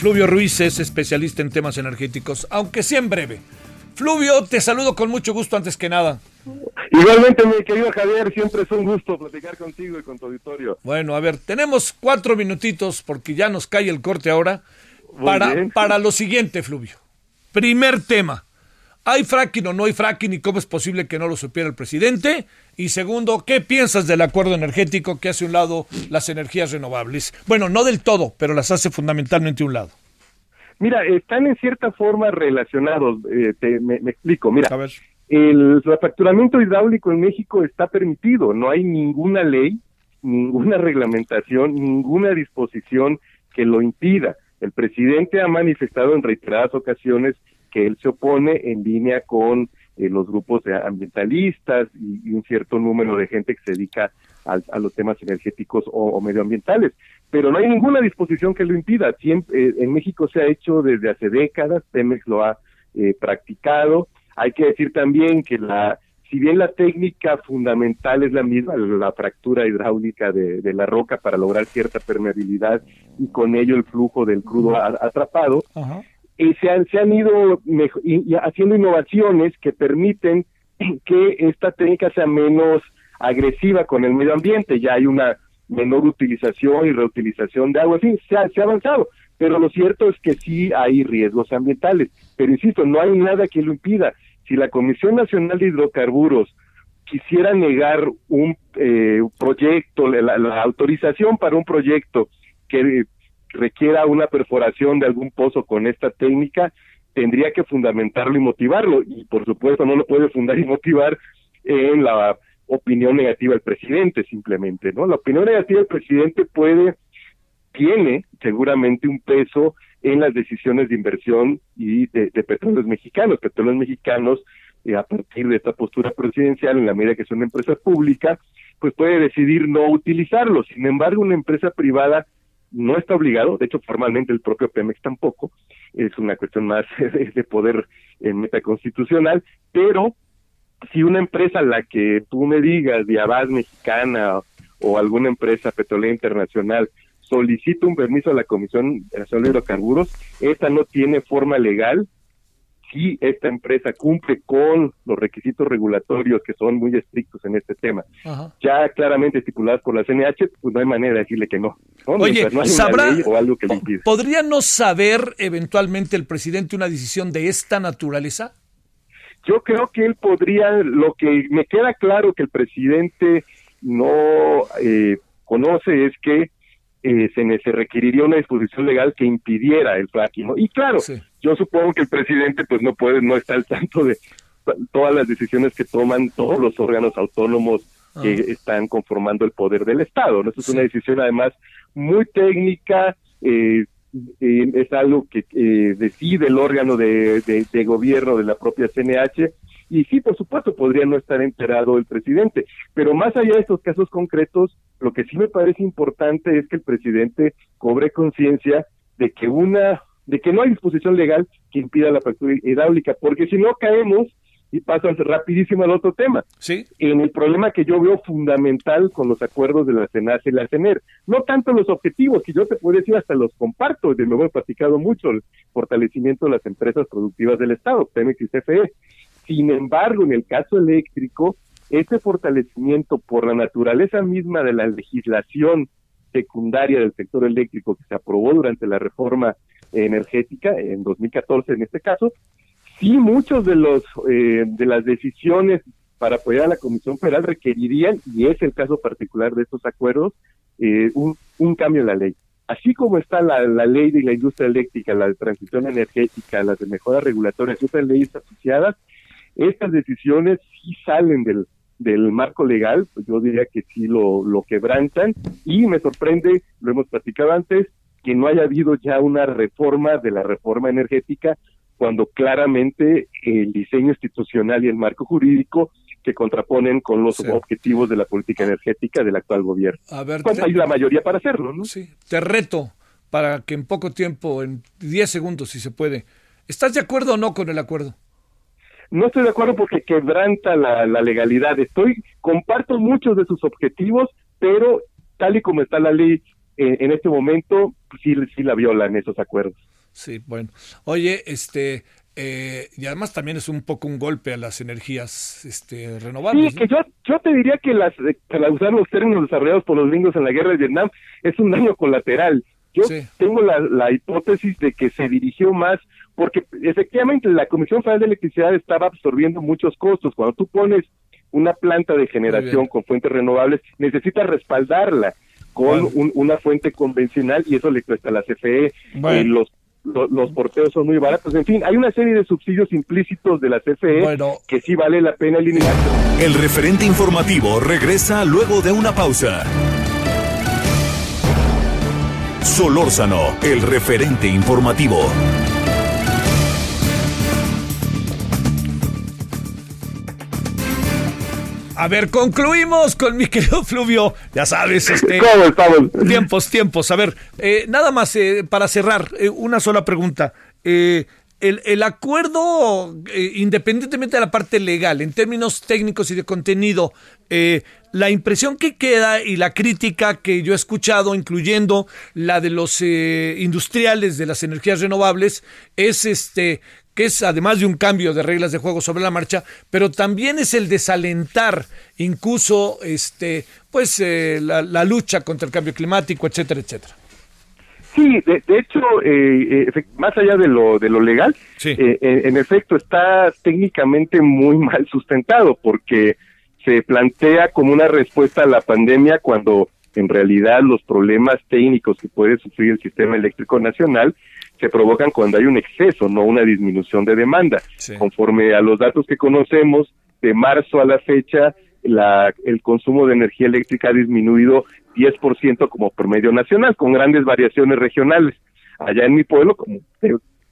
Fluvio Ruiz es especialista en temas energéticos, aunque sea en breve. Fluvio, te saludo con mucho gusto antes que nada. Igualmente, mi querido Javier, siempre es un gusto platicar contigo y con tu auditorio. Bueno, a ver, tenemos cuatro minutitos porque ya nos cae el corte ahora para, para lo siguiente, Fluvio. Primer tema. ¿Hay fracking o no hay fracking y cómo es posible que no lo supiera el presidente? Y segundo, ¿qué piensas del acuerdo energético que hace un lado las energías renovables? Bueno, no del todo, pero las hace fundamentalmente un lado. Mira, están en cierta forma relacionados. Eh, te, me, explico. Mira, el fracturamiento hidráulico en México está permitido. No hay ninguna ley, ninguna reglamentación, ninguna disposición que lo impida. El presidente ha manifestado en reiteradas ocasiones que él se opone en línea con eh, los grupos ambientalistas y, un cierto número de gente que se dedica a, los temas energéticos o, medioambientales. Pero no hay ninguna disposición que lo impida. Siempre, eh, en México se ha hecho desde hace décadas, Pemex lo ha eh, practicado. Hay que decir también que la si bien la técnica fundamental es la misma, la fractura hidráulica de, la roca para lograr cierta permeabilidad y con ello el flujo del crudo atrapado, eh, se, han, se han ido haciendo innovaciones que permiten que esta técnica sea menos agresiva con el medio ambiente, ya hay una menor utilización y reutilización de agua, en fin, se ha, avanzado, pero lo cierto es que sí hay riesgos ambientales, pero insisto, no hay nada que lo impida. Si la Comisión Nacional de Hidrocarburos quisiera negar un eh, proyecto, la, autorización para un proyecto que requiera una perforación de algún pozo con esta técnica, tendría que fundamentarlo y motivarlo. Y por supuesto no lo puede fundar y motivar en la opinión negativa del presidente simplemente, ¿no? La opinión negativa del presidente puede, tiene seguramente un peso en las decisiones de inversión y de, petróleos mexicanos. Petróleos mexicanos, eh, a partir de esta postura presidencial, en la medida que es una empresa pública, pues puede decidir no utilizarlo. Sin embargo, una empresa privada no está obligado, de hecho formalmente el propio Pemex tampoco, es una cuestión más de poder en metaconstitucional, pero si una empresa la que tú me digas, Diabás Mexicana o alguna empresa petrolera internacional solicita un permiso a la Comisión Nacional de Hidrocarburos, esta no tiene forma legal si esta empresa cumple con los requisitos regulatorios que son muy estrictos en este tema, ya claramente estipulados por la CNH, pues no hay manera de decirle que no. Oye, ¿sabrá, o algo que ¿podría no saber eventualmente el presidente una decisión de esta naturaleza? Yo creo que él podría, lo que me queda claro que el presidente no eh, conoce es que eh, se, se, requeriría una disposición legal que impidiera el fracking. Y claro, yo supongo que el presidente pues no puede, no está al tanto de todas las decisiones que toman todos los órganos autónomos que ah. están conformando el poder del Estado. ¿no? Esto es una decisión además muy técnica, eh, eh, es algo que decide el órgano de, de, gobierno de la propia CNH y sí, por supuesto, podría no estar enterado el presidente, pero más allá de estos casos concretos, lo que sí me parece importante es que el presidente cobre conciencia de que una de que no hay disposición legal que impida la fractura hidráulica, porque si no caemos y paso rapidísimo al otro tema. Sí. En el problema que yo veo fundamental con los acuerdos de la CENACE y la CENER, no tanto los objetivos, que yo te puedo decir hasta los comparto, de nuevo he platicado mucho, el fortalecimiento de las empresas productivas del Estado, Pemex y CFE, sin embargo, en el caso eléctrico, ese fortalecimiento por la naturaleza misma de la legislación secundaria del sector eléctrico que se aprobó durante la reforma energética en 2014 en este caso, sí muchos de los eh, de las decisiones para apoyar a la Comisión Federal requerirían, y es el caso particular de estos acuerdos, eh, un, cambio en la ley. Así como está la, la, ley de la industria eléctrica, la de transición energética, las de mejoras regulatorias y otras leyes asociadas, estas decisiones sí salen del, del marco legal, pues yo diría que sí lo, lo quebrantan y me sorprende, lo hemos platicado antes, que no haya habido ya una reforma de la reforma energética cuando claramente el diseño institucional y el marco jurídico se contraponen con los objetivos de la política energética del actual gobierno. A ver, hay la mayoría para hacerlo, ¿no? Sí, te reto para que en poco tiempo, en 10 segundos si se puede, ¿estás de acuerdo o no con el acuerdo? No estoy de acuerdo porque quebranta la, legalidad. Estoy, comparto muchos de sus objetivos, pero tal y como está la ley eh, en este momento, sí, sí la violan esos acuerdos. Sí, bueno. Oye, este, eh, y además también es un poco un golpe a las energías este, renovables. Sí, que yo, yo te diría que las, para usar los términos desarrollados por los gringos en la guerra de Vietnam, es un daño colateral. Yo tengo la, la hipótesis de que se dirigió más porque efectivamente la Comisión Federal de Electricidad estaba absorbiendo muchos costos. Cuando tú pones una planta de generación con fuentes renovables, necesitas respaldarla con una fuente convencional y eso le cuesta a la CFE. Eh, los, los, porteos son muy baratos. En fin, hay una serie de subsidios implícitos de la CFE que sí vale la pena eliminar. El referente informativo regresa luego de una pausa. Solórzano, el referente informativo. A ver, concluimos con mi querido Fluvio. Ya sabes, este. ¿Cómo estamos? Tiempos, tiempos. A ver, eh, nada más eh, para cerrar, eh, una sola pregunta. el, el, acuerdo, independientemente de la parte legal, en términos técnicos y de contenido, la impresión que queda y la crítica que yo he escuchado, incluyendo la de los industriales de las energías renovables, es este que es además de un cambio de reglas de juego sobre la marcha, pero también es el desalentar incluso este, pues, eh, la, lucha contra el cambio climático, etcétera, etcétera. Sí, de, hecho, eh, eh, más allá de lo, de lo legal, en, efecto está técnicamente muy mal sustentado porque se plantea como una respuesta a la pandemia cuando en realidad los problemas técnicos que puede sufrir el sistema eléctrico nacional se provocan cuando hay un exceso, no una disminución de demanda. Conforme a los datos que conocemos, de marzo a la fecha, la, el consumo de energía eléctrica ha disminuido 10% como promedio nacional, con grandes variaciones regionales. Allá en mi pueblo, como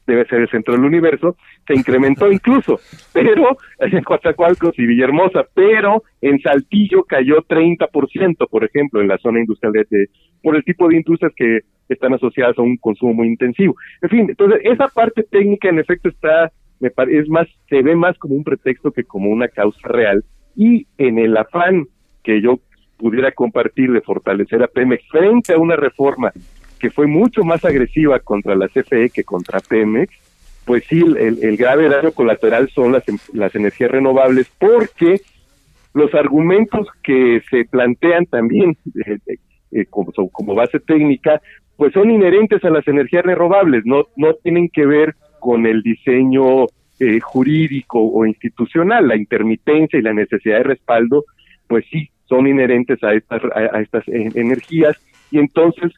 debe ser el centro del universo, se incrementó incluso, pero en Coatzacoalcos y Villahermosa, pero en Saltillo cayó 30%, por ejemplo, en la zona industrial de, por el tipo de industrias que están asociadas a un consumo muy intensivo. En fin, entonces esa parte técnica en efecto está, me es más, se ve más como un pretexto que como una causa real y en el afán que yo pudiera compartir de fortalecer a Pemex frente a una reforma que fue mucho más agresiva contra la CFE que contra Pemex, pues sí, el, grave daño colateral son las, las energías renovables, porque los argumentos que se plantean también eh, como, como base técnica, pues son inherentes a las energías renovables, no, no tienen que ver con el diseño eh, jurídico o institucional, la intermitencia y la necesidad de respaldo, pues sí, son inherentes a estas, a estas eh, energías y entonces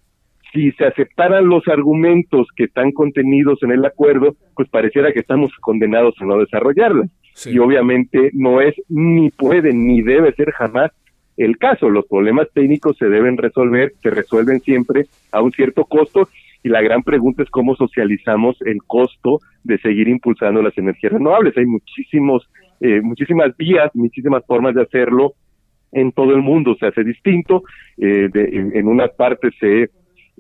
si se aceptaran los argumentos que están contenidos en el acuerdo, pues pareciera que estamos condenados a no desarrollarlas. Y obviamente no es, ni puede, ni debe ser jamás el caso. Los problemas técnicos se deben resolver, se resuelven siempre a un cierto costo y la gran pregunta es cómo socializamos el costo de seguir impulsando las energías renovables. Hay muchísimos, eh, muchísimas vías, muchísimas formas de hacerlo en todo el mundo. Se hace distinto. Eh, en, en unas partes se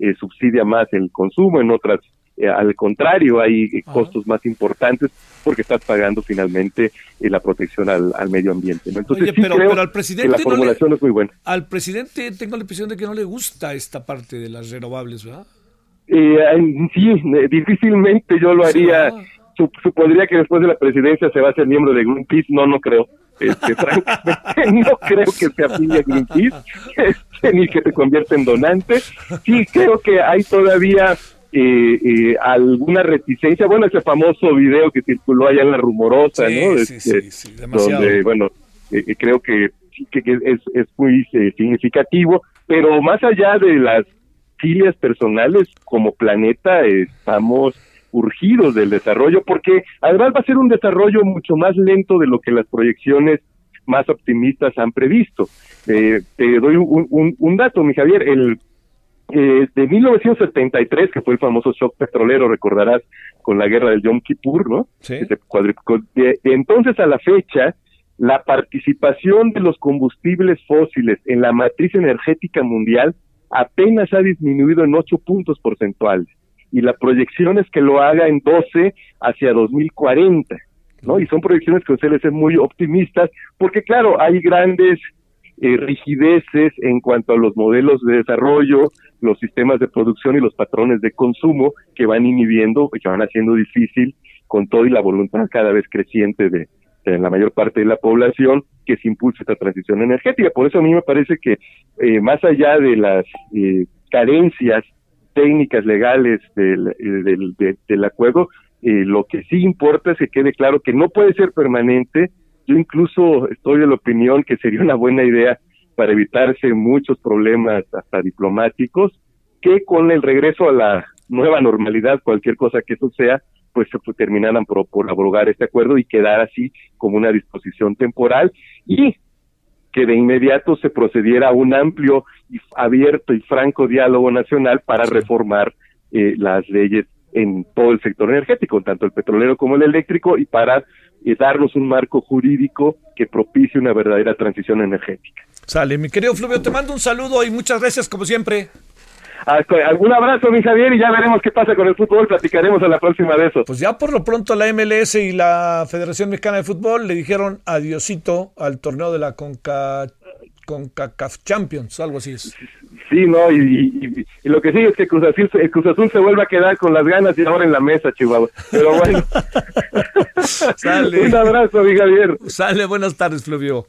eh, subsidia más el consumo, en otras eh, al contrario, hay eh, costos más importantes porque estás pagando finalmente la protección al, medio ambiente. Entonces, pero, al presidente la formulación es muy buena. Al presidente tengo la impresión de que no le gusta esta parte de las renovables, ¿verdad? sí, difícilmente yo lo haría. Supondría que después de la presidencia se va a ser miembro de Greenpeace. No, no creo. Este, francamente, no creo que se afilie a Greenpeace. ni que te convierta en donante. Sí, creo que hay todavía eh, eh, alguna reticencia. Bueno, ese famoso video que circuló allá en la rumorosa, ¿no? Sí, este, sí, demasiado. Donde, bueno, eh, creo que, que, es, es muy significativo, pero más allá de las filias personales, como planeta estamos urgidos del desarrollo, porque además va a ser un desarrollo mucho más lento de lo que las proyecciones más optimistas han previsto. Eh, te doy un, un, dato, mi Javier, el eh, de 1973, que fue el famoso shock petrolero, recordarás, con la guerra del Yom Kippur, ¿no? Sí. De, entonces a la fecha, la participación de los combustibles fósiles en la matriz energética mundial apenas ha disminuido en 8 puntos porcentuales y la proyección es que lo haga en 12 hacia 2040, ¿no? Y son proyecciones que suelen ser muy optimistas porque claro, hay grandes eh, rigideces en cuanto a los modelos de desarrollo, los sistemas de producción y los patrones de consumo que van inhibiendo y que van haciendo difícil con todo y la voluntad cada vez creciente de, la mayor parte de la población que se impulse esta transición energética. Por eso a mí me parece que eh, más allá de las eh, carencias técnicas legales del, del, del acuerdo, lo que sí importa es que quede claro que no puede ser permanente. Yo incluso estoy de la opinión que sería una buena idea para evitarse muchos problemas hasta diplomáticos, que con el regreso a la nueva normalidad, cualquier cosa que eso sea, pues se terminaran por, por abrogar este acuerdo y quedar así como una disposición temporal. Y que de inmediato se procediera a un amplio y abierto y franco diálogo nacional para reformar eh, las leyes en todo el sector energético, tanto el petrolero como el eléctrico, y para y darnos un marco jurídico que propicie una verdadera transición energética. Sale, mi querido Fluvio, te mando un saludo y muchas gracias como siempre. Algún abrazo, mi Javier, y ya veremos qué pasa con el fútbol. Platicaremos a la próxima de eso. Pues ya por lo pronto la MLS y la Federación Mexicana de Fútbol le dijeron adiosito al torneo de la Conca, CONCACAF Champions, algo así es. Sí, no, y, lo que sigue es que Cruz Azul, Cruz Azul se vuelve a quedar con las ganas y ahora en la mesa, Chihuahua. Pero bueno. Sale. Un abrazo, mi Javier. Sale, buenas tardes, Fluvio.